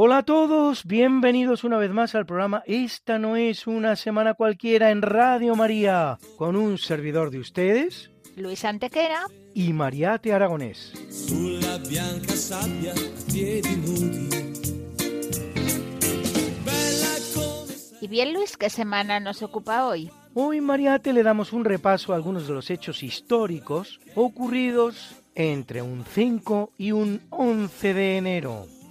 Hola a todos, bienvenidos una vez más al programa Esta no es una semana cualquiera en Radio María, con un servidor de ustedes Luis Antequera. y Mariate Aragonés. Sulla bianca sabbia a piedi nudi. Bella come Y bien, Luis, ¿qué semana nos ocupa hoy? Hoy Mariate le damos un repaso a algunos de los hechos históricos ocurridos entre un 5 y un 11 de enero.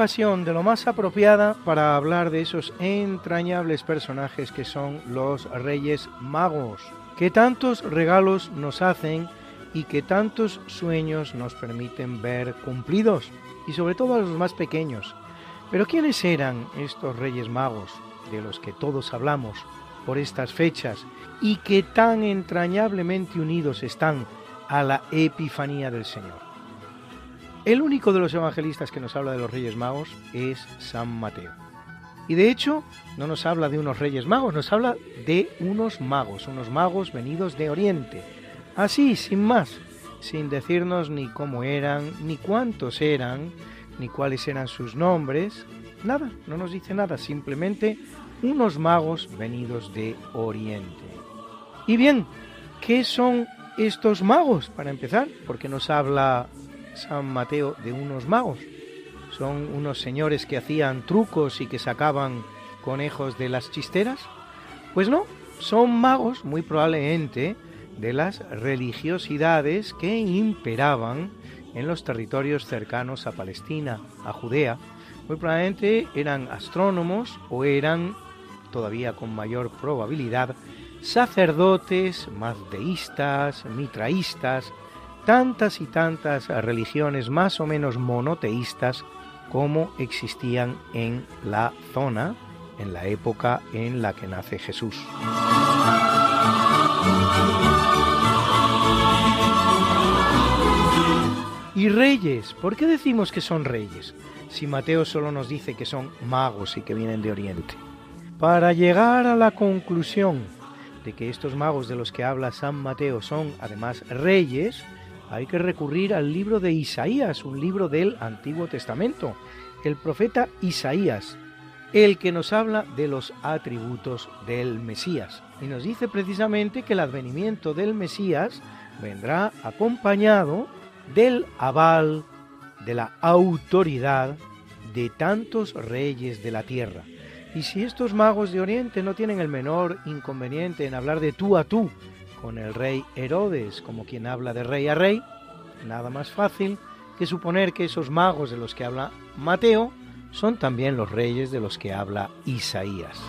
Ocasión de lo más apropiada para hablar de esos entrañables personajes que son los Reyes Magos, que tantos regalos nos hacen y que tantos sueños nos permiten ver cumplidos, y sobre todo a los más pequeños. Pero ¿quiénes eran estos Reyes Magos de los que todos hablamos por estas fechas y que tan entrañablemente unidos están a la Epifanía del Señor? El único de los evangelistas que nos habla de los Reyes Magos es San Mateo. Y de hecho, no nos habla de unos Reyes Magos, nos habla de unos magos, unos magos venidos de Oriente. Así, sin más, sin decirnos ni cómo eran, ni cuántos eran, ni cuáles eran sus nombres. Nada, no nos dice nada, simplemente unos magos venidos de Oriente. Y bien, ¿qué son estos magos? Para empezar, porque nos habla San Mateo de unos magos. Son unos señores que hacían trucos y que sacaban conejos de las chisteras. Pues no, son magos muy probablemente de las religiosidades que imperaban en los territorios cercanos a Palestina, a Judea. Muy probablemente eran astrónomos o eran, todavía con mayor probabilidad, sacerdotes, mazdeístas, mitraístas, tantas y tantas religiones más o menos monoteístas como existían en la zona en la época en la que nace Jesús. Y reyes, ¿por qué decimos que son reyes? Si Mateo solo nos dice que son magos y que vienen de Oriente. Para llegar a la conclusión de que estos magos de los que habla San Mateo son además reyes, hay que recurrir al libro de Isaías, un libro del Antiguo Testamento, el profeta Isaías, el que nos habla de los atributos del Mesías. Y nos dice precisamente que el advenimiento del Mesías vendrá acompañado del aval, de la autoridad de tantos reyes de la tierra. Y si estos magos de Oriente no tienen el menor inconveniente en hablar de tú a tú con el rey Herodes como quien habla de rey a rey, nada más fácil que suponer que esos magos de los que habla Mateo son también los reyes de los que habla Isaías.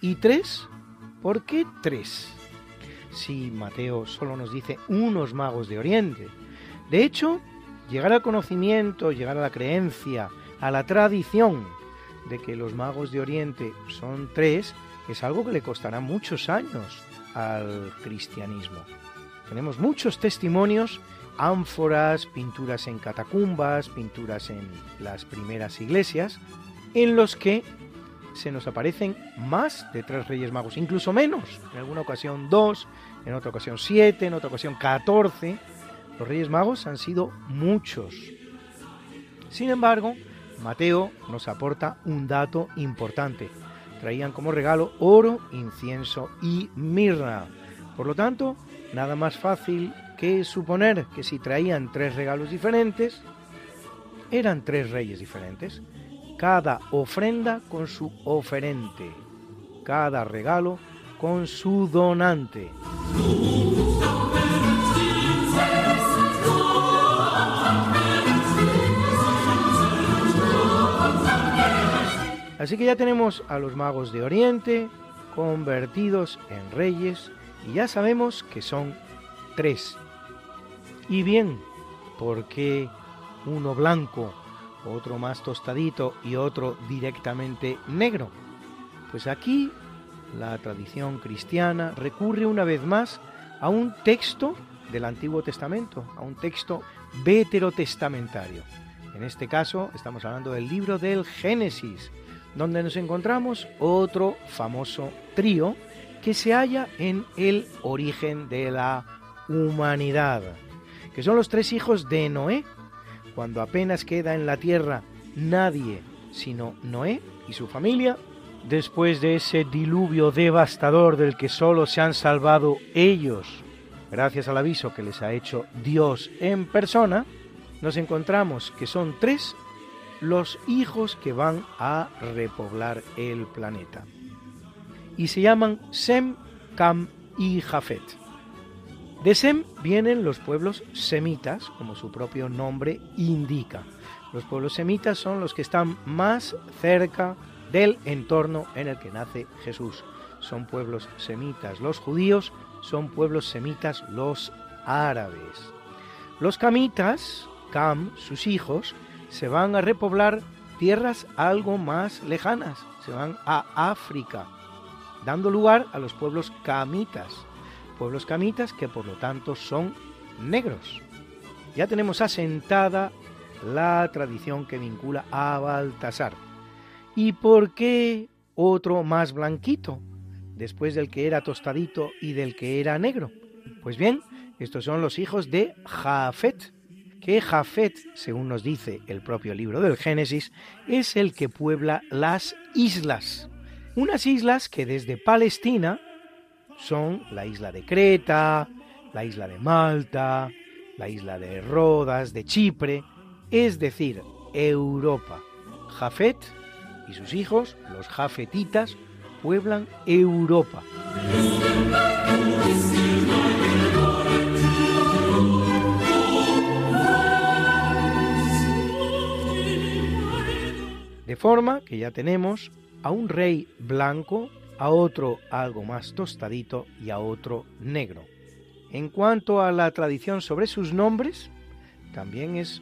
¿Y tres? ¿Por qué tres? Si Mateo solo nos dice unos magos de Oriente. De hecho, llegar al conocimiento, llegar a la creencia, a la tradición de que los magos de Oriente son tres, es algo que le costará muchos años al cristianismo. Tenemos muchos testimonios, ánforas, pinturas en catacumbas, pinturas en las primeras iglesias, en los que se nos aparecen más de tres reyes magos, incluso menos, en alguna ocasión dos, en otra ocasión siete, en otra ocasión catorce. Los reyes magos han sido muchos. Sin embargo, Mateo nos aporta un dato importante. Traían como regalo oro, incienso y mirra. Por lo tanto, nada más fácil que suponer que si traían tres regalos diferentes, eran tres reyes diferentes. Cada ofrenda con su oferente, cada regalo con su donante. Así que ya tenemos a los magos de Oriente convertidos en reyes y ya sabemos que son tres. Y bien, ¿por qué uno blanco, otro más tostadito y otro directamente negro? Pues aquí la tradición cristiana recurre una vez más a un texto del Antiguo Testamento, a un texto veterotestamentario. En este caso estamos hablando del libro del Génesis, donde nos encontramos otro famoso trío que se halla en el origen de la humanidad, que son los tres hijos de Noé, cuando apenas queda en la tierra nadie sino Noé y su familia, después de ese diluvio devastador del que solo se han salvado ellos, gracias al aviso que les ha hecho Dios en persona, nos encontramos que son tres los hijos que van a repoblar el planeta. Y se llaman Sem, Cam y Jafet. De Sem vienen los pueblos semitas, como su propio nombre indica. Los pueblos semitas son los que están más cerca del entorno en el que nace Jesús. Son pueblos semitas los judíos, son pueblos semitas los árabes. Los camitas, Cam, sus hijos, se van a repoblar tierras algo más lejanas, se van a África, dando lugar a los pueblos camitas, pueblos camitas que por lo tanto son negros. Ya tenemos asentada la tradición que vincula a Baltasar. ¿Y por qué otro más blanquito, después del que era tostadito y del que era negro? Pues bien, estos son los hijos de Jafet, que Jafet, según nos dice el propio libro del Génesis, es el que puebla las islas. Unas islas que desde Palestina son la isla de Creta, la isla de Malta, la isla de Rodas, de Chipre, es decir, Europa. Jafet y sus hijos, los jafetitas, pueblan Europa. De forma que ya tenemos a un rey blanco, a otro algo más tostadito y a otro negro. En cuanto a la tradición sobre sus nombres, también es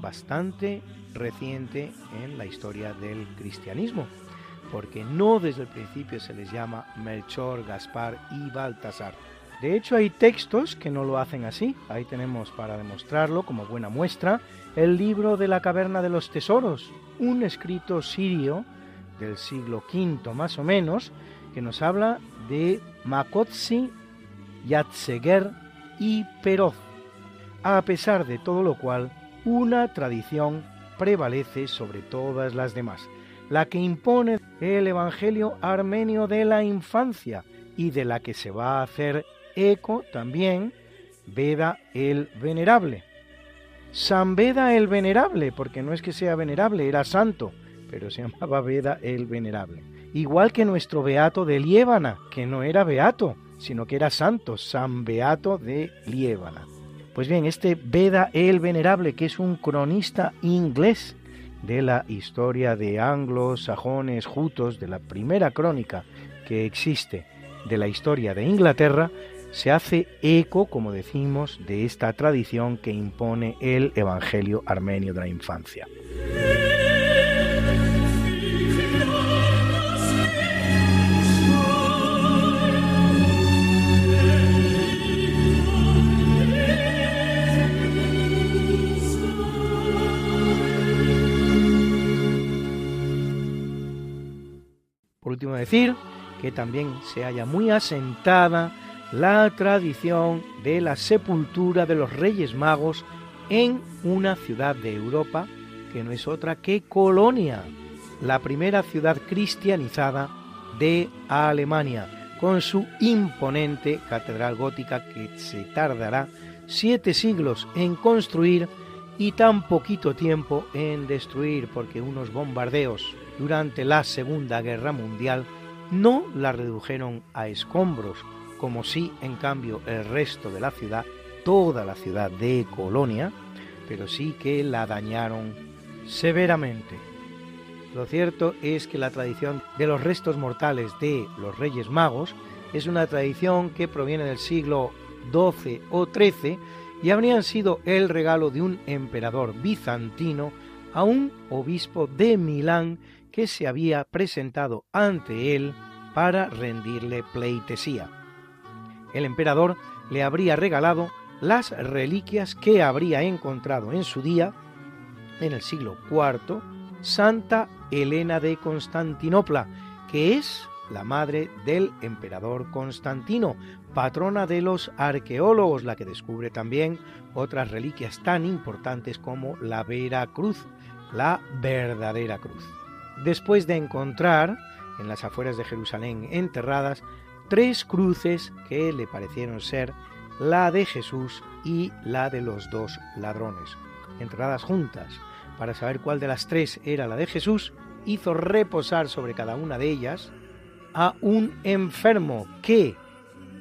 bastante reciente en la historia del cristianismo, porque no desde el principio se les llama Melchor, Gaspar y Baltasar. De hecho, hay textos que no lo hacen así. Ahí tenemos para demostrarlo como buena muestra el libro de la caverna de los tesoros, un escrito sirio del siglo V más o menos, que nos habla de Makotsi, Yatseger y Peroz. A pesar de todo lo cual, una tradición prevalece sobre todas las demás, la que impone el Evangelio armenio de la infancia y de la que se va a hacer eco también Veda el Venerable. San Veda el Venerable, porque no es que sea venerable, era santo, pero se llamaba Veda el Venerable. Igual que nuestro beato de Liébana, que no era beato, sino que era santo, San Beato de Liébana. Pues bien, este Beda el Venerable, que es un cronista inglés de la historia de anglos, sajones, jutos, de la primera crónica que existe de la historia de Inglaterra, se hace eco, como decimos, de esta tradición que impone el Evangelio armenio de la infancia. Por último decir que también se haya muy asentada la tradición de la sepultura de los Reyes Magos en una ciudad de Europa que no es otra que Colonia, la primera ciudad cristianizada de Alemania, con su imponente catedral gótica que se tardará siete siglos en construir y tan poquito tiempo en destruir, porque unos bombardeos durante la Segunda Guerra Mundial no la redujeron a escombros, como si en cambio el resto de la ciudad, toda la ciudad de Colonia, pero sí que la dañaron severamente. Lo cierto es que la tradición de los restos mortales de los Reyes Magos es una tradición que proviene del siglo XII o XIII y habrían sido el regalo de un emperador bizantino a un obispo de Milán que se había presentado ante él para rendirle pleitesía. El emperador le habría regalado las reliquias que habría encontrado en su día, en el siglo IV, Santa Elena de Constantinopla, que es la madre del emperador Constantino, patrona de los arqueólogos, la que descubre también otras reliquias tan importantes como la Vera Cruz, la verdadera cruz. Después de encontrar en las afueras de Jerusalén enterradas tres cruces que le parecieron ser la de Jesús y la de los dos ladrones, enterradas juntas. Para saber cuál de las tres era la de Jesús, hizo reposar sobre cada una de ellas a un enfermo que,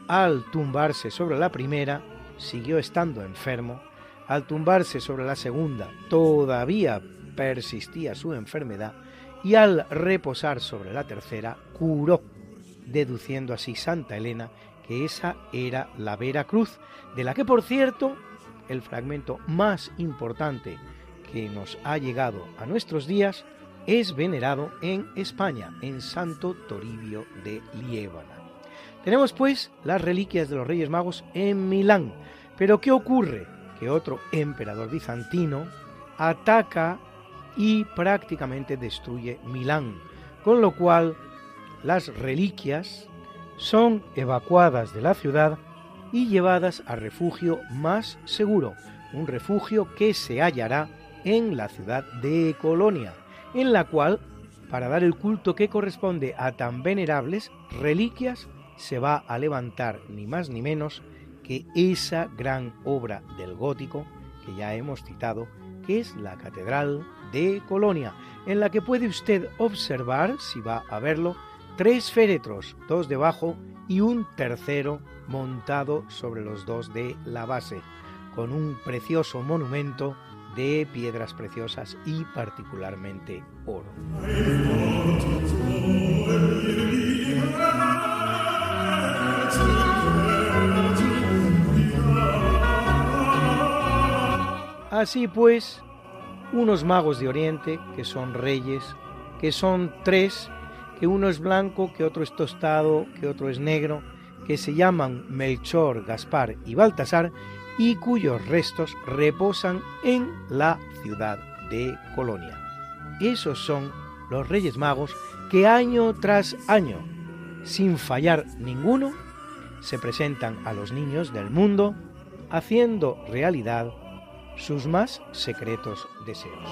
al tumbarse sobre la primera, siguió estando enfermo, al tumbarse sobre la segunda, todavía persistía su enfermedad, y al reposar sobre la tercera, curó, deduciendo así Santa Elena que esa era la Vera Cruz, de la que por cierto el fragmento más importante que nos ha llegado a nuestros días es venerado en España, en Santo Toribio de Liébana. Tenemos pues las reliquias de los Reyes Magos en Milán, pero ¿qué ocurre? Que otro emperador bizantino ataca y prácticamente destruye Milán, con lo cual las reliquias son evacuadas de la ciudad y llevadas a refugio más seguro, un refugio que se hallará en la ciudad de Colonia, en la cual, para dar el culto que corresponde a tan venerables reliquias, se va a levantar ni más ni menos que esa gran obra del gótico que ya hemos citado, que es la Catedral de Colonia, en la que puede usted observar, si va a verlo, tres féretros, dos debajo y un tercero montado sobre los dos de la base, con un precioso monumento de piedras preciosas y particularmente oro. Así pues, unos magos de Oriente, que son reyes, que son tres, que uno es blanco, que otro es tostado, que otro es negro, que se llaman Melchor, Gaspar y Baltasar, y cuyos restos reposan en la ciudad de Colonia. Esos son los Reyes Magos que año tras año, sin fallar ninguno, se presentan a los niños del mundo haciendo realidad sus más secretos deseos.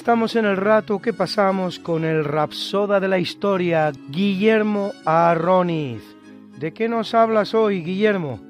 Estamos en el rato que pasamos con el rapsoda de la historia, Guillermo Arroniz. ¿De qué nos hablas hoy, Guillermo?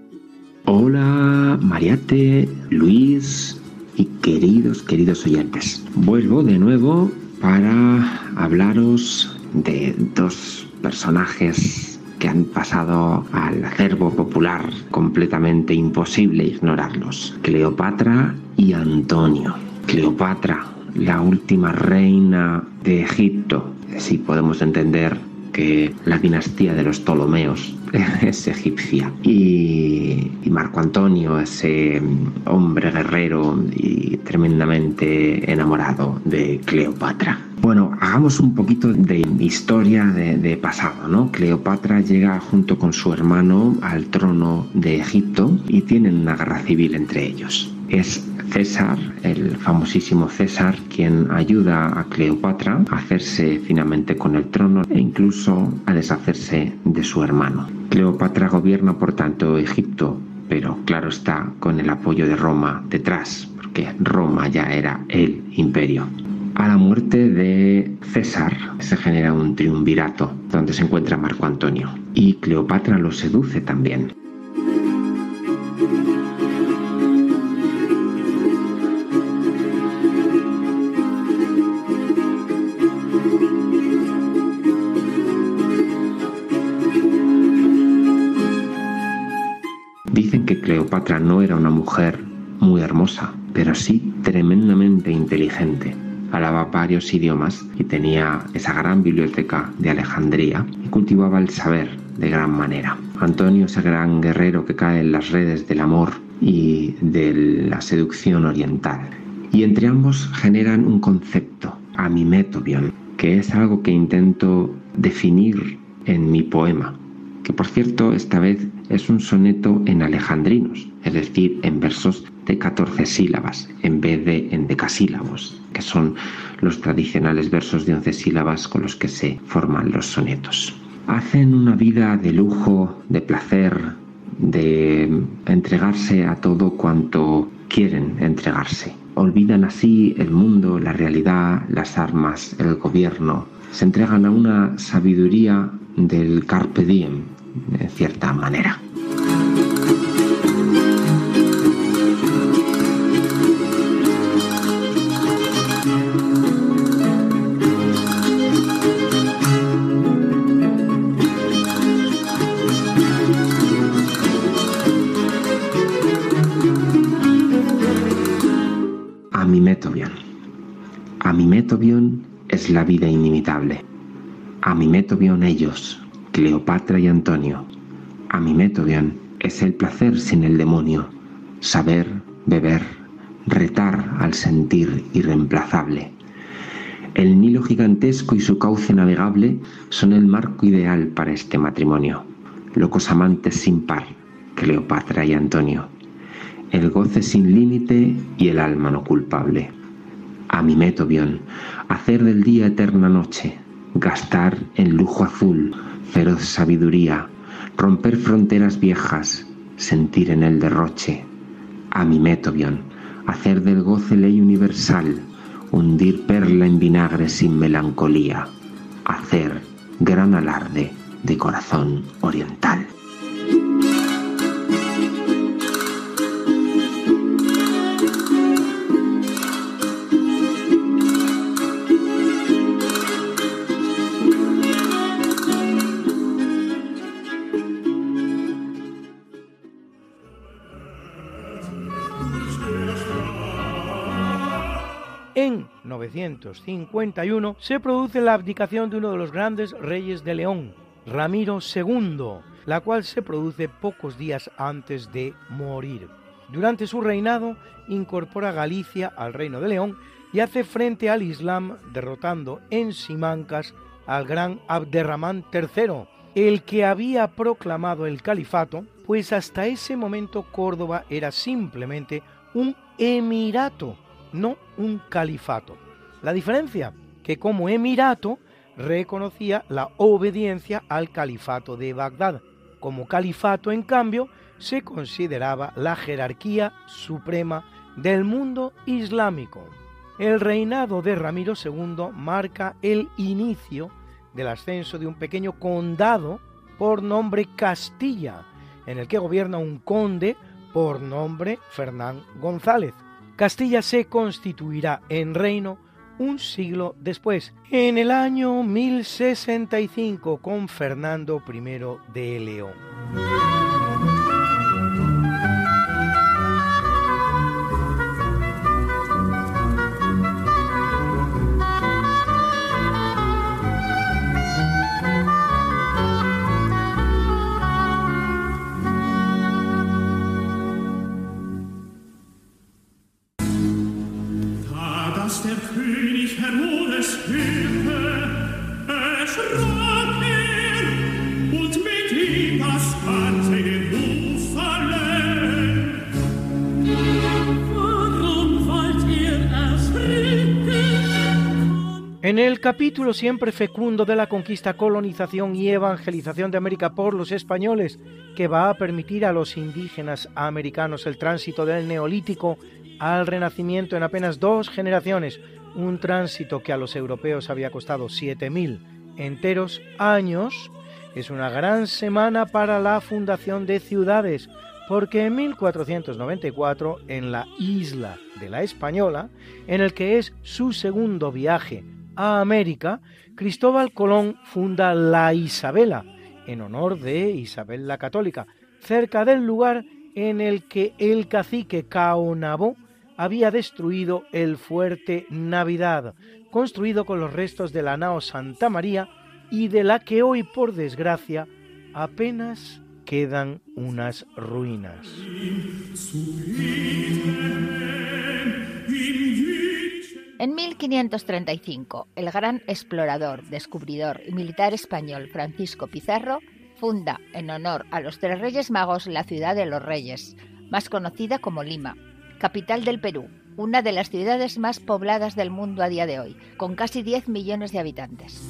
Hola, Mariate, Luis y queridos, queridos oyentes. Vuelvo de nuevo para hablaros de dos personajes que han pasado al acervo popular completamente imposible ignorarlos. Cleopatra y Antonio. Cleopatra, la última reina de Egipto, si podemos entender que la dinastía de los Ptolomeos es egipcia. Y, Marco Antonio, ese hombre guerrero y tremendamente enamorado de Cleopatra. Bueno, hagamos un poquito de historia de, pasado, ¿no? Cleopatra llega junto con su hermano al trono de Egipto y tienen una guerra civil entre ellos. César, el famosísimo César, quien ayuda a Cleopatra a hacerse finalmente con el trono e incluso a deshacerse de su hermano. Cleopatra gobierna por tanto Egipto, pero claro está con el apoyo de Roma detrás, porque Roma ya era el imperio. A la muerte de César se genera un triunvirato donde se encuentra Marco Antonio y Cleopatra lo seduce también. Cleopatra no era una mujer muy hermosa, pero sí tremendamente inteligente. Hablaba varios idiomas y tenía esa gran biblioteca de Alejandría y cultivaba el saber de gran manera. Antonio, ese gran guerrero que cae en las redes del amor y de la seducción oriental. Y entre ambos generan un concepto, amimetobion, que es algo que intento definir en mi poema, que por cierto esta vez es un soneto en alejandrinos, es decir, en versos de 14 sílabas en vez de en decasílabos, que son los tradicionales versos de 11 sílabas con los que se forman los sonetos. Hacen una vida de lujo, de placer, de entregarse a todo cuanto quieren entregarse. Olvidan así el mundo, la realidad, las armas, el gobierno. Se entregan a una sabiduría del carpe diem, en cierta manera. Amimetobion. Amimetobion es la vida inimitable. Amimetobion ellos, Cleopatra y Antonio. A mi bien es el placer sin el demonio, saber, beber, retar al sentir irreemplazable. El Nilo gigantesco y su cauce navegable son el marco ideal para este matrimonio. Locos amantes sin par, Cleopatra y Antonio. El goce sin límite y el alma no culpable. A mi bien hacer del día eterna noche, gastar en lujo azul, feroz sabiduría, romper fronteras viejas, sentir en el derroche. A mi metobion, hacer del goce ley universal, hundir perla en vinagre sin melancolía, hacer gran alarde de corazón oriental. En 951 se produce la abdicación de uno de los grandes reyes de León, Ramiro II, la cual se produce pocos días antes de morir. Durante su reinado incorpora Galicia al reino de León y hace frente al Islam derrotando en Simancas al gran Abderramán III, el que había proclamado el califato, pues hasta ese momento Córdoba era simplemente un emirato no un califato. La diferencia, que como emirato reconocía la obediencia al califato de Bagdad. Como califato, en cambio, se consideraba la jerarquía suprema del mundo islámico. el reinado de Ramiro II marca el inicio del ascenso de un pequeño condado por nombre Castilla, en el que gobierna un conde por nombre Fernán González. Castilla se constituirá en reino un siglo después, en el año 1065, con Fernando I de León. Capítulo siempre fecundo de la conquista, colonización y evangelización de América por los españoles, que va a permitir a los indígenas americanos el tránsito del neolítico al renacimiento en apenas dos generaciones, un tránsito que a los europeos había costado 7.000 enteros años, es una gran semana para la fundación de ciudades, porque en 1494, en la isla de la Española, en el que es su segundo viaje a América, Cristóbal Colón funda la Isabela, en honor de Isabel la Católica, cerca del lugar en el que el cacique Caonabó había destruido el fuerte Navidad, construido con los restos de la nao Santa María y de la que hoy, por desgracia, apenas quedan unas ruinas. En 1535, el gran explorador, descubridor y militar español Francisco Pizarro funda, en honor a los tres reyes magos, la ciudad de los Reyes, más conocida como Lima, capital del Perú, una de las ciudades más pobladas del mundo a día de hoy, con casi 10 millones de habitantes.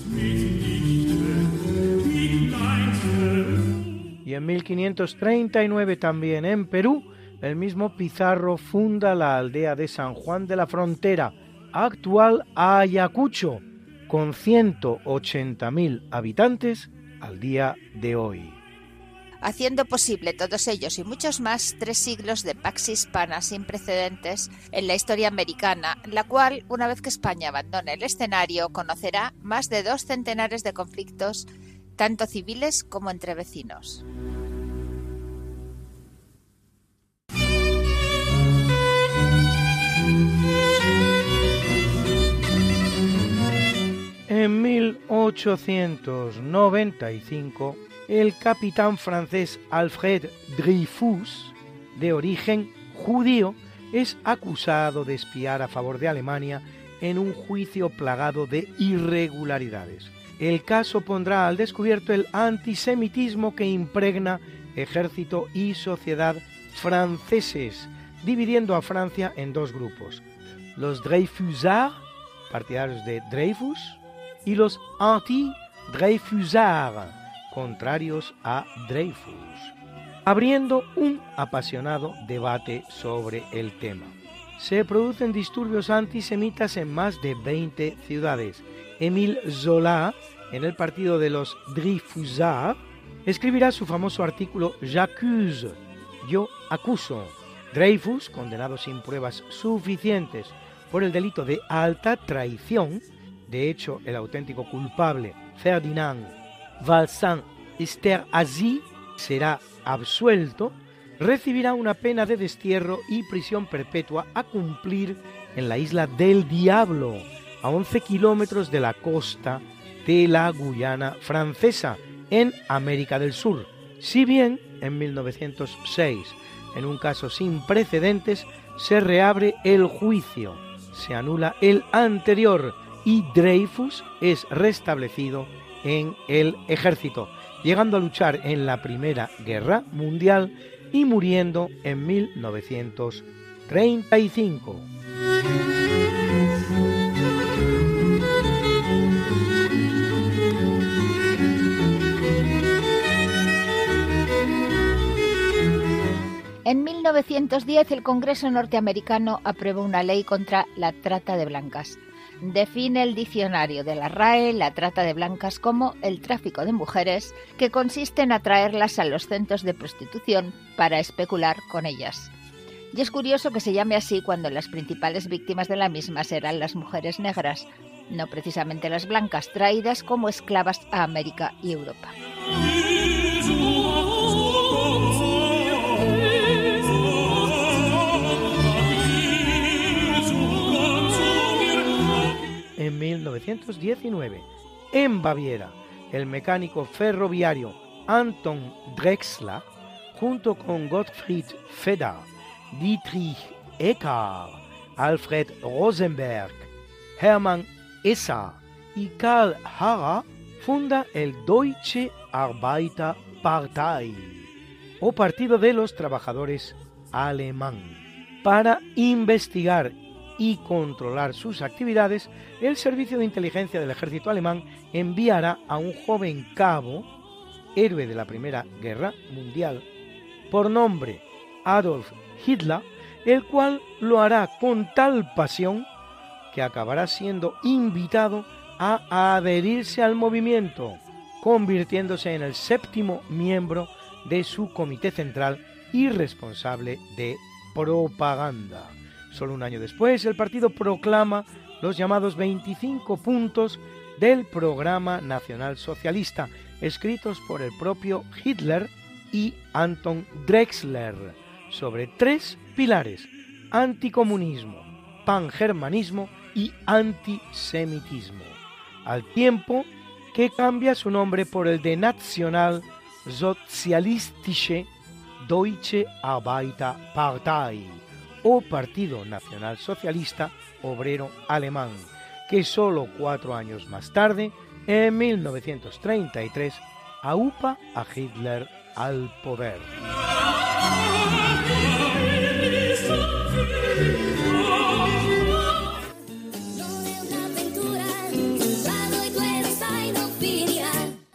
Y en 1539 también en Perú, el mismo Pizarro funda la aldea de San Juan de la Frontera, actual Ayacucho, con 180.000 habitantes al día de hoy. Haciendo posible todos ellos y muchos más tres siglos de pax hispana sin precedentes en la historia americana, la cual, una vez que España abandone el escenario, conocerá más de dos centenares de conflictos, tanto civiles como entre vecinos. En 1895, el capitán francés Alfred Dreyfus, de origen judío, es acusado de espiar a favor de Alemania en un juicio plagado de irregularidades. El caso pondrá al descubierto el antisemitismo que impregna ejército y sociedad franceses, dividiendo a Francia en dos grupos, los Dreyfusards, partidarios de Dreyfus, y los anti-Dreyfusards, contrarios a Dreyfus, abriendo un apasionado debate sobre el tema. Se producen disturbios antisemitas en más de 20 ciudades. Émile Zola, en el partido de los Dreyfusards, escribirá su famoso artículo J'accuse, yo acuso. Dreyfus, condenado sin pruebas suficientes por el delito de alta traición, de hecho, el auténtico culpable, Ferdinand Valsan Esterhazy, será absuelto, recibirá una pena de destierro y prisión perpetua a cumplir en la isla del Diablo, a 11 kilómetros de la costa de la Guyana francesa, en América del Sur. Si bien en 1906, en un caso sin precedentes, se reabre el juicio, se anula el anterior y Dreyfus es restablecido en el ejército, llegando a luchar en la Primera Guerra Mundial y muriendo en 1935. En 1910 el Congreso norteamericano aprueba una ley contra la trata de blancas. Define el diccionario de la RAE la trata de blancas como el tráfico de mujeres que consiste en atraerlas a los centros de prostitución para especular con ellas. Y es curioso que se llame así cuando las principales víctimas de la misma serán las mujeres negras, no precisamente las blancas, traídas como esclavas a América y Europa. En 1919, en Baviera, el mecánico ferroviario Anton Drexler, junto con Gottfried Feder, Dietrich Eckart, Alfred Rosenberg, Hermann Esser y Karl Harrer, funda el Deutsche Arbeiterpartei, o Partido de los Trabajadores Alemán. Para investigar y controlar sus actividades, el Servicio de Inteligencia del Ejército Alemán enviará a un joven cabo, héroe de la Primera Guerra Mundial, por nombre Adolf Hitler, el cual lo hará con tal pasión que acabará siendo invitado a adherirse al movimiento, convirtiéndose en el séptimo miembro de su comité central y responsable de propaganda. Solo un año después, el partido proclama los llamados 25 puntos del programa nacional socialista, escritos por el propio Hitler y Anton Drexler, sobre tres pilares, anticomunismo, pangermanismo y antisemitismo, al tiempo que cambia su nombre por el de National Sozialistische Deutsche Arbeiterpartei o Partido Nacional Socialista Obrero Alemán, que solo cuatro años más tarde, en 1933, aupa a Hitler al poder.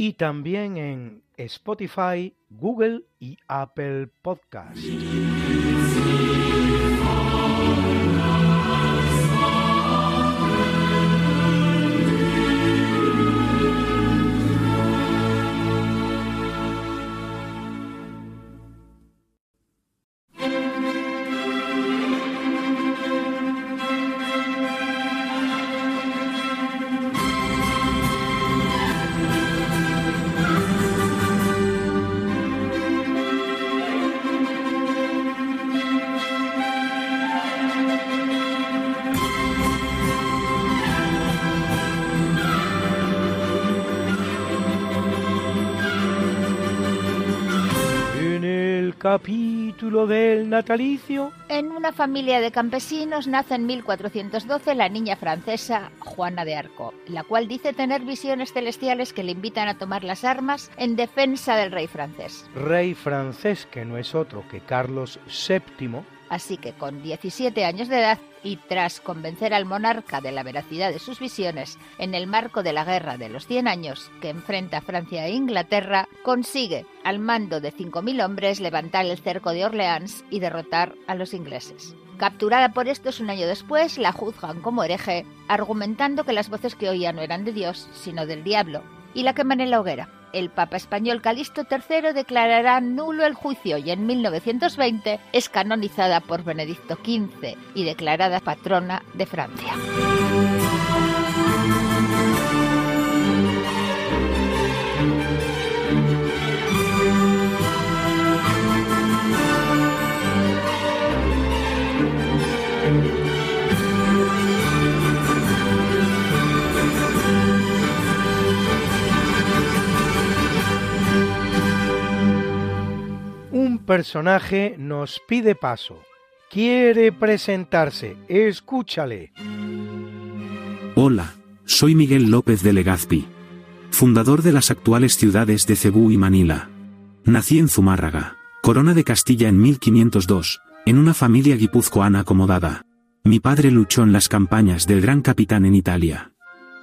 Y también en Spotify, Google y Apple Podcast. Capítulo del natalicio. En una familia de campesinos nace en 1412 la niña francesa Juana de Arco, la cual dice tener visiones celestiales que le invitan a tomar las armas en defensa del rey francés. Rey francés que no es otro que Carlos VII Así que con 17 años de edad y tras convencer al monarca de la veracidad de sus visiones en el marco de la Guerra de los 100 años que enfrenta Francia e Inglaterra, consigue, al mando de 5.000 hombres, levantar el cerco de Orleans y derrotar a los ingleses. Capturada por estos un año después, la juzgan como hereje, argumentando que las voces que oía no eran de Dios, sino del diablo, y la queman en la hoguera. El Papa español Calixto III declarará nulo el juicio y en 1920 es canonizada por Benedicto XV y declarada patrona de Francia. Personaje nos pide paso. Quiere presentarse. Escúchale. Hola, soy Miguel López de Legazpi, fundador de las actuales ciudades de Cebú y Manila. Nací en Zumárraga, Corona de Castilla en 1502, en una familia guipuzcoana acomodada. Mi padre luchó en las campañas del Gran Capitán en Italia.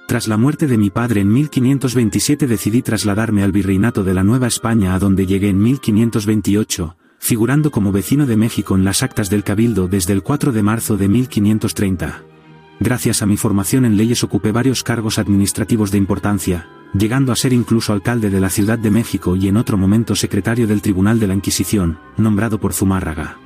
Tras la muerte de mi padre en 1527 decidí trasladarme al virreinato de la Nueva España a donde llegué en 1528, figurando como vecino de México en las actas del Cabildo desde el 4 de marzo de 1530. Gracias a mi formación en leyes ocupé varios cargos administrativos de importancia, llegando a ser incluso alcalde de la Ciudad de México y en otro momento secretario del Tribunal de la Inquisición, nombrado por Zumárraga.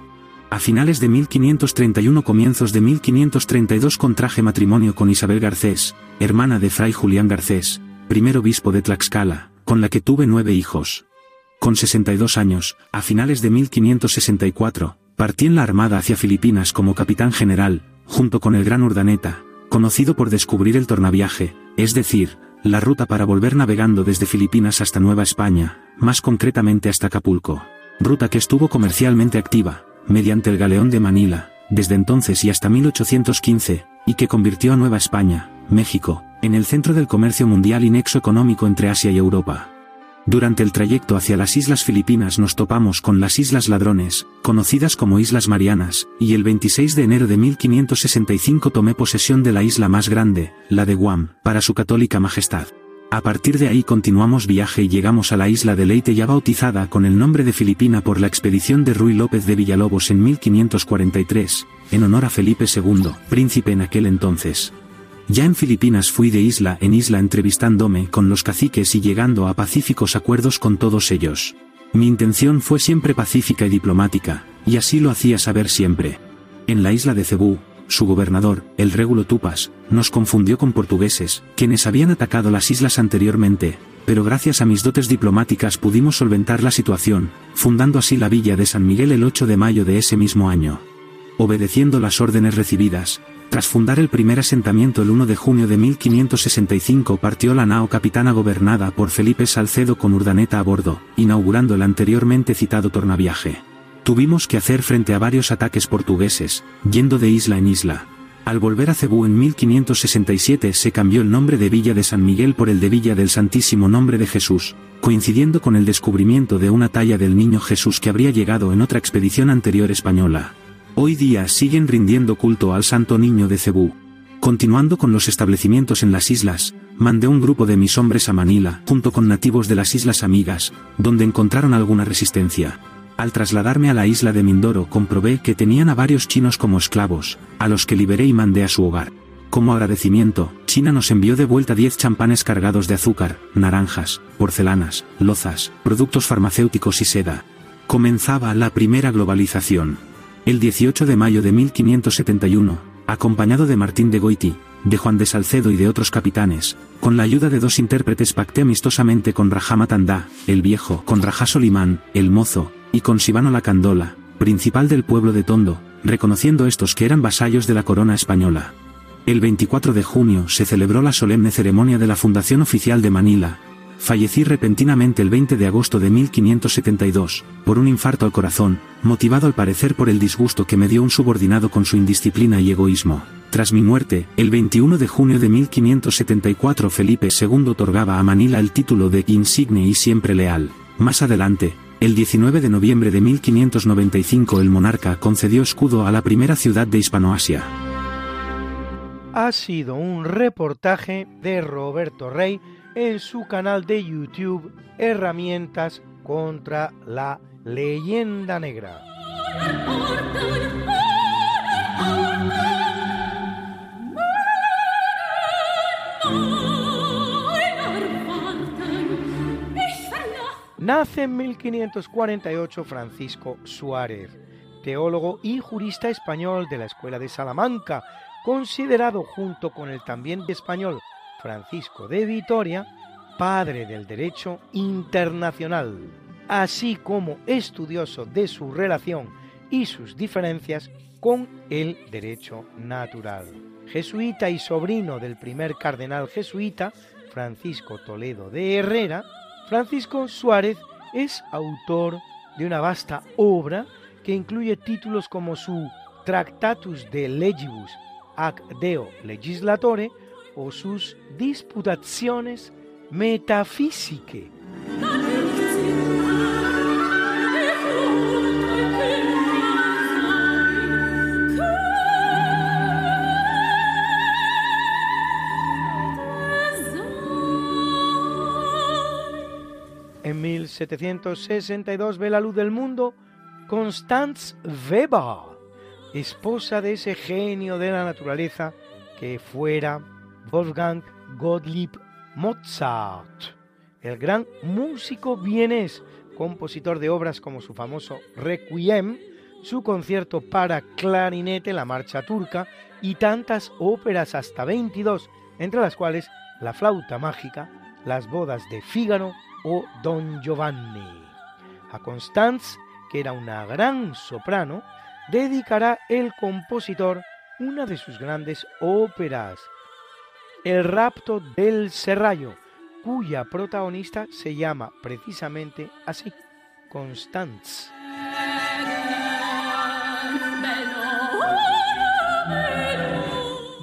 A finales de 1531 comienzos de 1532 contraje matrimonio con Isabel Garcés, hermana de Fray Julián Garcés, primer obispo de Tlaxcala, con la que tuve nueve hijos. Con 62 años, a finales de 1564, partí en la Armada hacia Filipinas como capitán general, junto con el gran Urdaneta, conocido por descubrir el tornaviaje, es decir, la ruta para volver navegando desde Filipinas hasta Nueva España, más concretamente hasta Acapulco. Ruta que estuvo comercialmente activa, mediante el galeón de Manila, desde entonces y hasta 1815, y que convirtió a Nueva España, México, en el centro del comercio mundial y nexo económico entre Asia y Europa. Durante el trayecto hacia las Islas Filipinas nos topamos con las Islas Ladrones, conocidas como Islas Marianas, y el 26 de enero de 1565 tomé posesión de la isla más grande, la de Guam, para su católica majestad. A partir de ahí continuamos viaje y llegamos a la isla de Leite ya bautizada con el nombre de Filipina por la expedición de Ruy López de Villalobos en 1543, en honor a Felipe II, príncipe en aquel entonces. Ya en Filipinas fui de isla en isla entrevistándome con los caciques y llegando a pacíficos acuerdos con todos ellos. Mi intención fue siempre pacífica y diplomática, y así lo hacía saber siempre. En la isla de Cebú, su gobernador, el régulo Tupas, nos confundió con portugueses, quienes habían atacado las islas anteriormente, pero gracias a mis dotes diplomáticas pudimos solventar la situación, fundando así la villa de San Miguel el 8 de mayo de ese mismo año. Obedeciendo las órdenes recibidas, tras fundar el primer asentamiento el 1 de junio de 1565 partió la nao capitana gobernada por Felipe Salcedo con Urdaneta a bordo, inaugurando el anteriormente citado tornaviaje. Tuvimos que hacer frente a varios ataques portugueses, yendo de isla en isla. Al volver a Cebú en 1567 se cambió el nombre de Villa de San Miguel por el de Villa del Santísimo Nombre de Jesús, coincidiendo con el descubrimiento de una talla del Niño Jesús que habría llegado en otra expedición anterior española. Hoy día siguen rindiendo culto al Santo Niño de Cebú. Continuando con los establecimientos en las islas, mandé un grupo de mis hombres a Manila, junto con nativos de las Islas Amigas, donde encontraron alguna resistencia. Al trasladarme a la isla de Mindoro comprobé que tenían a varios chinos como esclavos, a los que liberé y mandé a su hogar. Como agradecimiento, China nos envió de vuelta 10 champanes cargados de azúcar, naranjas, porcelanas, lozas, productos farmacéuticos y seda. Comenzaba la primera globalización. El 18 de mayo de 1571, acompañado de Martín de Goiti, de Juan de Salcedo y de otros capitanes, con la ayuda de dos intérpretes pacté amistosamente con Rajama Tandá, el viejo, con Rajá Solimán, el mozo, y con Sibano la Candola, principal del pueblo de Tondo, reconociendo estos que eran vasallos de la corona española. El 24 de junio se celebró la solemne ceremonia de la fundación oficial de Manila. Fallecí repentinamente el 20 de agosto de 1572, por un infarto al corazón, motivado al parecer por el disgusto que me dio un subordinado con su indisciplina y egoísmo. Tras mi muerte, el 21 de junio de 1574 Felipe II otorgaba a Manila el título de insigne y siempre leal. Más adelante, el 19 de noviembre de 1595 el monarca concedió escudo a la primera ciudad de Hispanoasia. Ha sido un reportaje de Roberto Rey en su canal de YouTube Herramientas contra la leyenda negra. Nace en 1548 Francisco Suárez, teólogo y jurista español de la Escuela de Salamanca, considerado junto con el también español Francisco de Vitoria, padre del derecho internacional, así como estudioso de su relación y sus diferencias con el derecho natural. Jesuita y sobrino del primer cardenal jesuita, Francisco Toledo de Herrera, Francisco Suárez es autor de una vasta obra que incluye títulos como su Tractatus de Legibus ac Deo Legislatore o sus Disputaciones Metaphysicae. En 1762 ve la luz del mundo Constance Weber, esposa de ese genio de la naturaleza que fuera Wolfgang Gottlieb Mozart, el gran músico vienés, compositor de obras como su famoso Requiem, su concierto para clarinete, la marcha turca y tantas óperas hasta 22, entre las cuales La flauta mágica, Las bodas de Fígaro o Don Giovanni. A Constance, que era una gran soprano, dedicará el compositor una de sus grandes óperas, El rapto del Serrallo, cuya protagonista se llama precisamente así, Constance.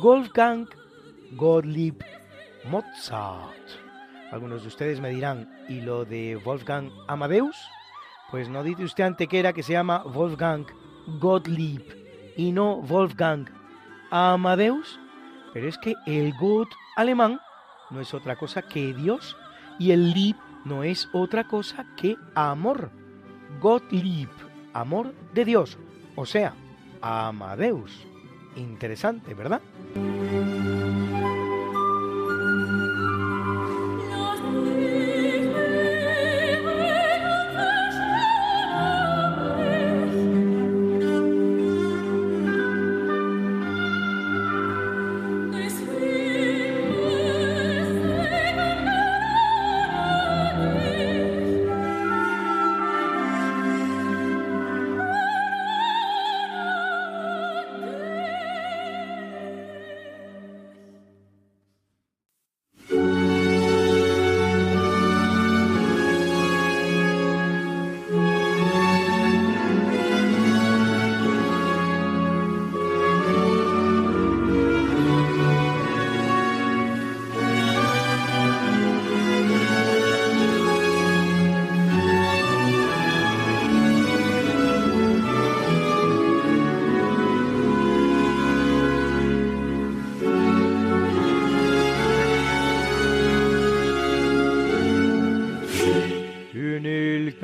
Wolfgang Gottlieb Mozart. Algunos de ustedes me dirán, ¿y lo de Wolfgang Amadeus? Pues no dice usted antequera que se llama Wolfgang Gottlieb y no Wolfgang Amadeus, pero es que el Gott alemán no es otra cosa que Dios y el Lieb no es otra cosa que amor. Gottlieb, amor de Dios, o sea, Amadeus. Interesante, ¿verdad?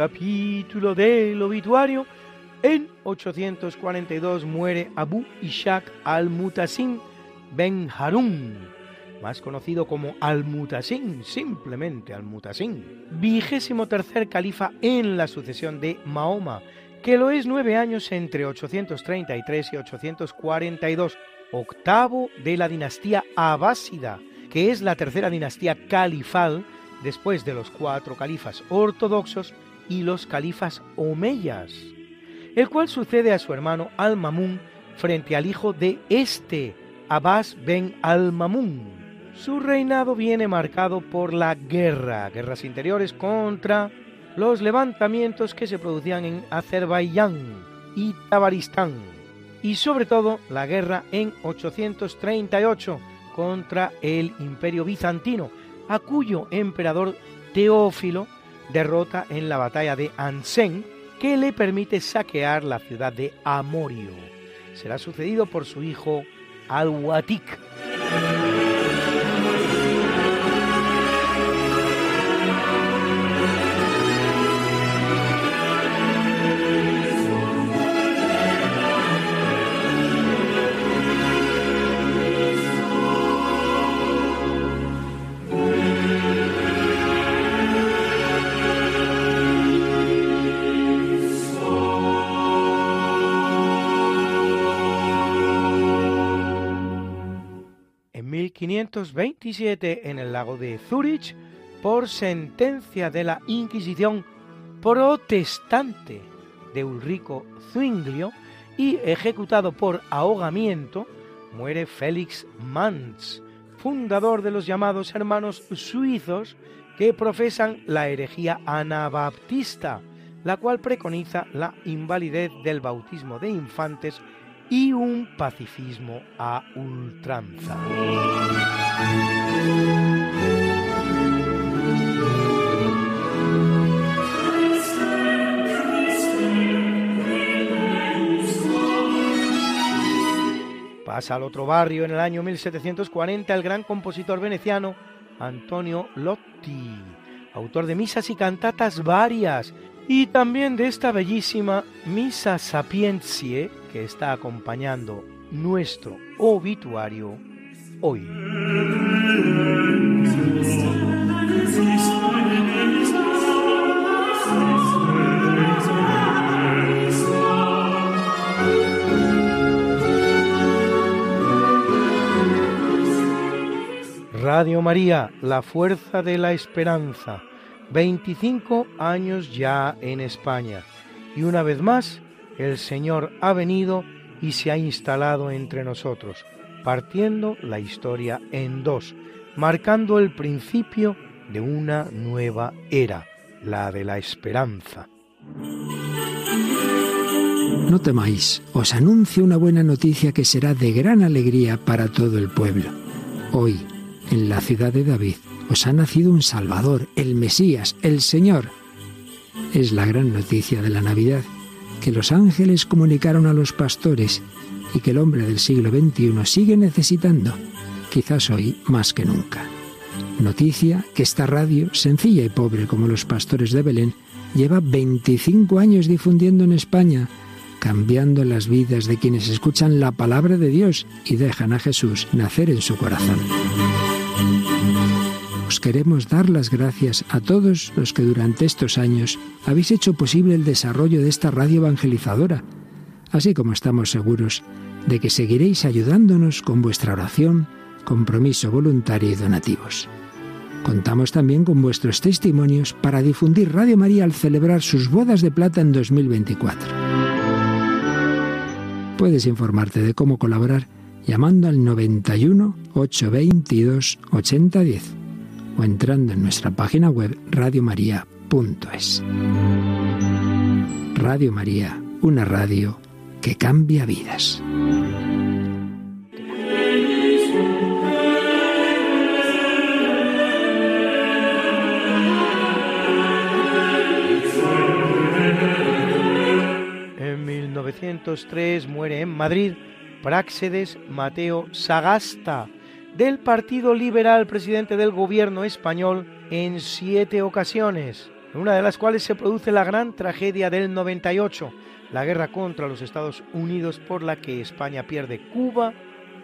Capítulo del obituario, en 842 muere Abu Ishaq al-Mutasim ben Harun, más conocido como al-Mutasim, simplemente al-Mutasim, vigésimo tercer califa en la sucesión de Mahoma, que lo es nueve años entre 833 y 842, octavo de la dinastía abásida, que es la tercera dinastía califal después de los cuatro califas ortodoxos y los califas omeyas, el cual sucede a su hermano Al-Mamun frente al hijo de este, Abbas ben Al-Mamun. Su reinado viene marcado por la guerra, guerras interiores contra los levantamientos que se producían en Azerbaiyán y Tabaristán, y sobre todo la guerra en 838 contra el imperio bizantino, a cuyo emperador Teófilo derrota en la batalla de Ansen, que le permite saquear la ciudad de Amorio. Será sucedido por su hijo Al-Watik. 1527 en el lago de Zúrich por sentencia de la Inquisición protestante de Ulrico Zwinglio y ejecutado por ahogamiento, muere Félix Mantz, fundador de los llamados hermanos suizos que profesan la herejía anabaptista, la cual preconiza la invalidez del bautismo de infantes y un pacifismo a ultranza. Pasa al otro barrio en el año 1740 el gran compositor veneciano Antonio Lotti, autor de misas y cantatas varias y también de esta bellísima Misa Sapientiae que está acompañando nuestro obituario hoy. Radio María, la fuerza de la esperanza 25 años ya en España. Y una vez más, el Señor ha venido y se ha instalado entre nosotros, partiendo la historia en dos, marcando el principio de una nueva era, la de la esperanza. No temáis, os anuncio una buena noticia que será de gran alegría para todo el pueblo. Hoy, en la ciudad de David, os ha nacido un Salvador, el Mesías, el Señor. Es la gran noticia de la Navidad que los ángeles comunicaron a los pastores y que el hombre del siglo XXI sigue necesitando, quizás hoy más que nunca. Noticia que esta radio, sencilla y pobre como los pastores de Belén, lleva 25 años difundiendo en España, cambiando las vidas de quienes escuchan la palabra de Dios y dejan a Jesús nacer en su corazón queremos dar las gracias a todos los que durante estos años habéis hecho posible el desarrollo de esta radio evangelizadora, así como estamos seguros de que seguiréis ayudándonos con vuestra oración, compromiso voluntario y donativos. Contamos también con vuestros testimonios para difundir Radio María al celebrar sus bodas de plata en 2024. Puedes informarte de cómo colaborar llamando al 91 822 8010 o entrando en nuestra página web radiomaria.es. Radio María, una radio que cambia vidas. En 1903 muere en Madrid Práxedes Mateo Sagasta, del Partido Liberal, presidente del gobierno español, en siete ocasiones, en una de las cuales se produce la gran tragedia del 98, la guerra contra los Estados Unidos por la que España pierde Cuba,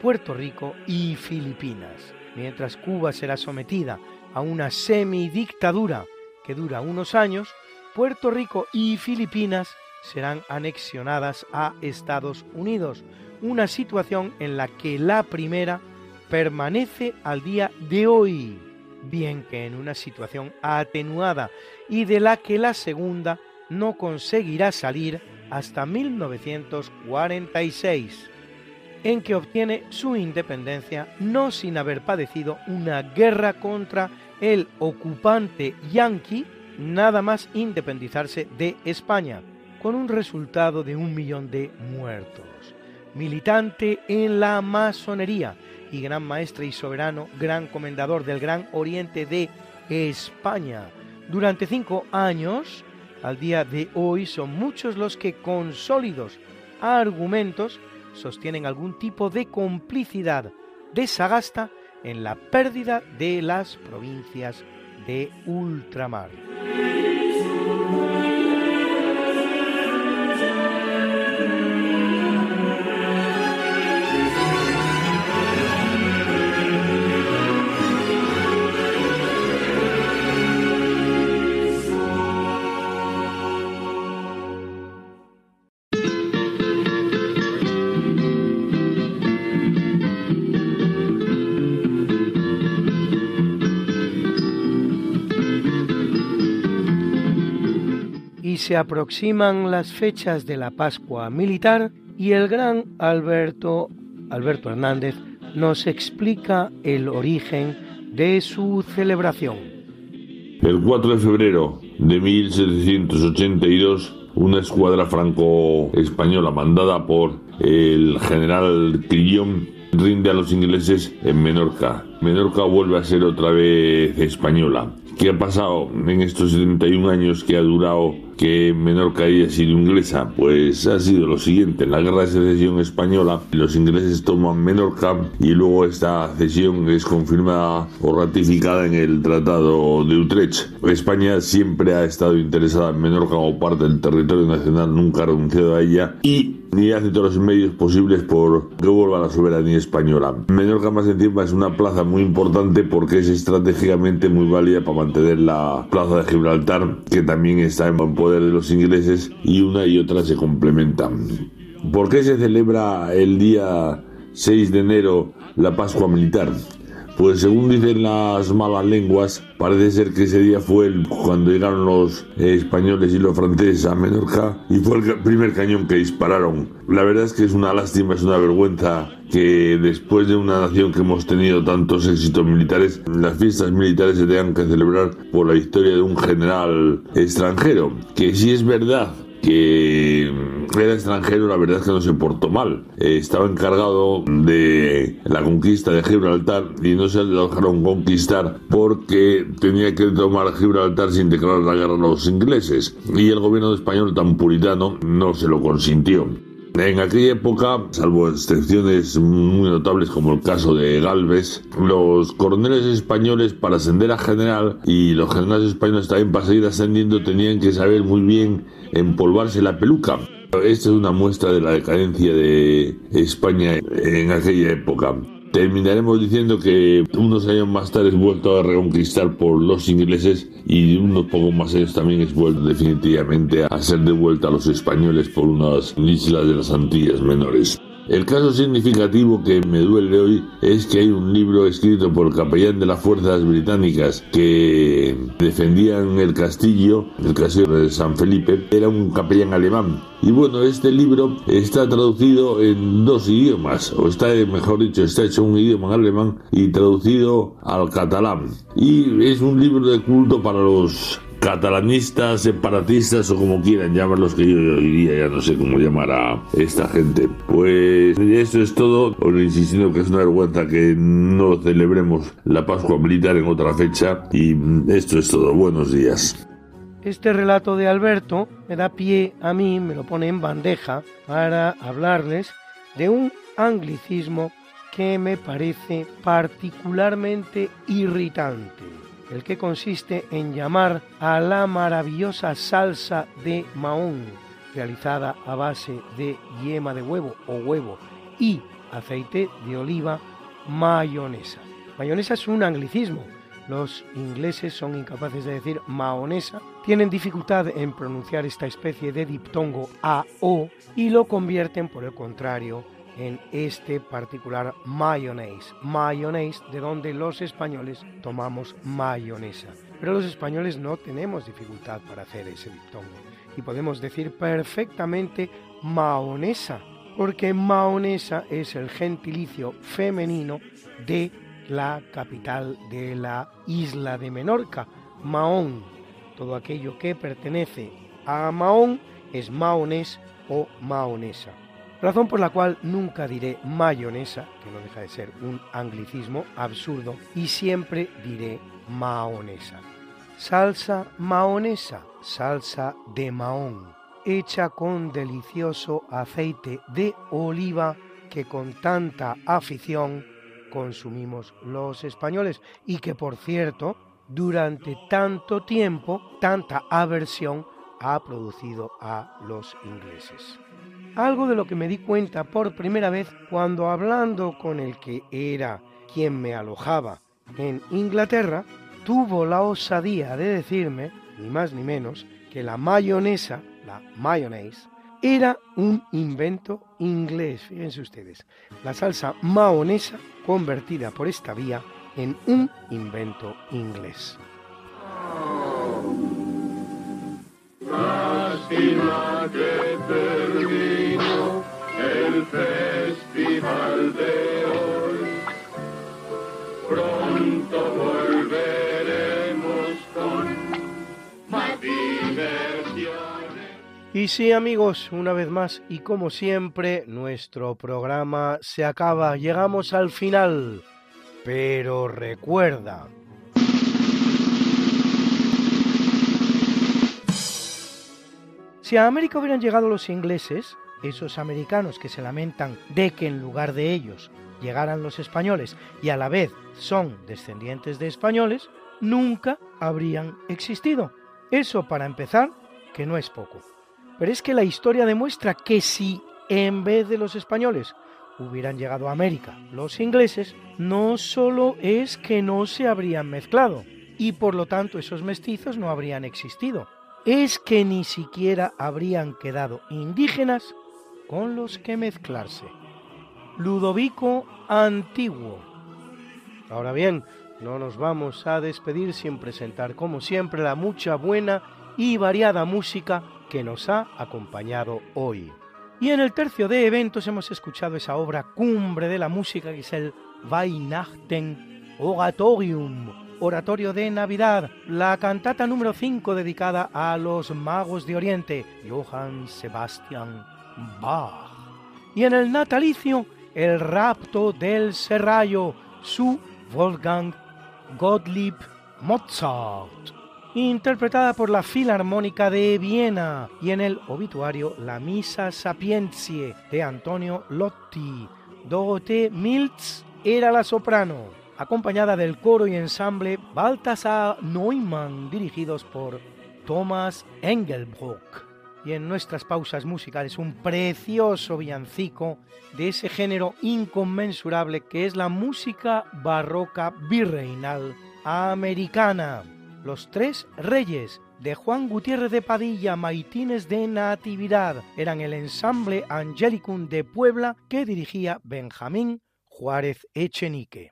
Puerto Rico y Filipinas. Mientras Cuba será sometida a una semidictadura que dura unos años, Puerto Rico y Filipinas serán anexionadas a Estados Unidos, una situación en la que la primera permanece al día de hoy, bien que en una situación atenuada y de la que la segunda no conseguirá salir hasta 1946, en que obtiene su independencia no sin haber padecido una guerra contra el ocupante yanqui nada más independizarse de España, con un resultado de un millón de muertos. Militante en la masonería, y gran maestre y soberano, gran comendador del Gran Oriente de España. Durante cinco años, al día de hoy, son muchos los que con sólidos argumentos sostienen algún tipo de complicidad de Sagasta en la pérdida de las provincias de ultramar. Se aproximan las fechas de la Pascua militar y el gran Alberto, Alberto Hernández nos explica el origen de su celebración. El 4 de febrero de 1782, una escuadra franco-española mandada por el general Crillon rinde a los ingleses en Menorca. Menorca vuelve a ser otra vez española. ¿Qué ha pasado en estos 71 años que ha durado que Menorca haya sido inglesa? Pues ha sido lo siguiente, en la guerra de secesión española los ingleses toman Menorca y luego esta cesión es confirmada o ratificada en el Tratado de Utrecht. España siempre ha estado interesada en Menorca como parte del territorio nacional, nunca ha renunciado a ella y ni hace todos los medios posibles por que vuelva la soberanía española. Menorca más encima es una plaza muy importante porque es estratégicamente muy válida para mantener la plaza de Gibraltar que también está en poder de los ingleses y una y otra se complementan. ¿Por qué se celebra el día 6 de enero la Pascua Militar? Pues según dicen las malas lenguas, parece ser que ese día fue cuando llegaron los españoles y los franceses a Menorca y fue el primer cañón que dispararon. La verdad es que es una lástima, es una vergüenza que después de una nación que hemos tenido tantos éxitos militares, las fiestas militares se tengan que celebrar por la historia de un general extranjero. Que si es verdad que era extranjero, la verdad es que no se portó mal. Eh, estaba encargado de la conquista de Gibraltar y no se lo dejaron conquistar porque tenía que tomar Gibraltar sin declarar la guerra a los ingleses. Y el gobierno español tan puritano no se lo consintió. En aquella época, salvo excepciones muy notables como el caso de Galvez, los coroneles españoles para ascender a general y los generales españoles también para seguir ascendiendo tenían que saber muy bien empolvarse la peluca. Esta es una muestra de la decadencia de España en aquella época. Terminaremos diciendo que unos años más tarde es vuelto a reconquistar por los ingleses y unos pocos más años también es vuelto definitivamente a ser devuelta a los españoles por unas islas de las Antillas menores. El caso significativo que me duele hoy es que hay un libro escrito por el capellán de las fuerzas británicas que defendían el castillo, el castillo de San Felipe, era un capellán alemán. Y bueno, este libro está traducido en dos idiomas, o está, mejor dicho, está hecho un idioma alemán y traducido al catalán. Y es un libro de culto para los catalanistas, separatistas o como quieran llamarlos, que yo, diría, ya no sé cómo llamar a esta gente. Pues eso es todo, insistiendo que es una vergüenza que no celebremos la Pascua Militar en otra fecha y esto es todo. Buenos días. Este relato de Alberto me da pie a mí, me lo pone en bandeja para hablarles de un anglicismo que me parece particularmente irritante el que consiste en llamar a la maravillosa salsa de Mahón, realizada a base de yema de huevo o huevo y aceite de oliva, mayonesa. Mayonesa es un anglicismo. Los ingleses son incapaces de decir mahonesa, tienen dificultad en pronunciar esta especie de diptongo a o y lo convierten por el contrario en este particular mayonnaise. Mayonnaise de donde los españoles tomamos mayonesa. Pero los españoles no tenemos dificultad para hacer ese diptongo y podemos decir perfectamente maonesa, porque maonesa es el gentilicio femenino de la capital de la isla de Menorca, Mahón. Todo aquello que pertenece a Mahón es maonés o maonesa razón por la cual nunca diré mayonesa, que no deja de ser un anglicismo absurdo, y siempre diré maonesa. Salsa maonesa, salsa de mahón, hecha con delicioso aceite de oliva que con tanta afición consumimos los españoles y que por cierto durante tanto tiempo tanta aversión ha producido a los ingleses algo de lo que me di cuenta por primera vez cuando hablando con el que era quien me alojaba en Inglaterra, tuvo la osadía de decirme, ni más ni menos, que la mayonesa, la mayonnaise, era un invento inglés, fíjense ustedes, la salsa mahonesa convertida por esta vía en un invento inglés. Lástima que festival de hoy. Pronto volveremos con más diversiones. Y sí amigos, una vez más y como siempre, nuestro programa se acaba, llegamos al final. Pero recuerda, Si a América hubieran llegado los ingleses, esos americanos que se lamentan de que en lugar de ellos llegaran los españoles y a la vez son descendientes de españoles, nunca habrían existido. Eso para empezar, que no es poco. Pero es que la historia demuestra que si en vez de los españoles hubieran llegado a América los ingleses, no solo es que no se habrían mezclado, y por lo tanto esos mestizos no habrían existido, es que ni siquiera habrían quedado indígenas con los que mezclarse. Ludovico Antiguo. Ahora bien, no nos vamos a despedir sin presentar como siempre la mucha buena y variada música que nos ha acompañado hoy. Y en el tercio de eventos hemos escuchado esa obra cumbre de la música que es el Weihnachten Oratorium, Oratorio de Navidad, la cantata número 5 dedicada a los magos de Oriente, Johann Sebastian Bach. Y en el natalicio, el rapto del serrallo, su Wolfgang Gottlieb Mozart, interpretada por la Filarmónica de Viena, y en el obituario La Misa Sapientiae de Antonio Lotti. Dorothee Miltz era la soprano acompañada del coro y ensamble Balthasar Neumann, dirigidos por Thomas Engelbrock. Y en nuestras pausas musicales un precioso villancico de ese género inconmensurable que es la música barroca virreinal americana. Los tres reyes de Juan Gutiérrez de Padilla, Maitines de Natividad, eran el ensamble Angelicum de Puebla que dirigía Benjamín Juárez Echenique.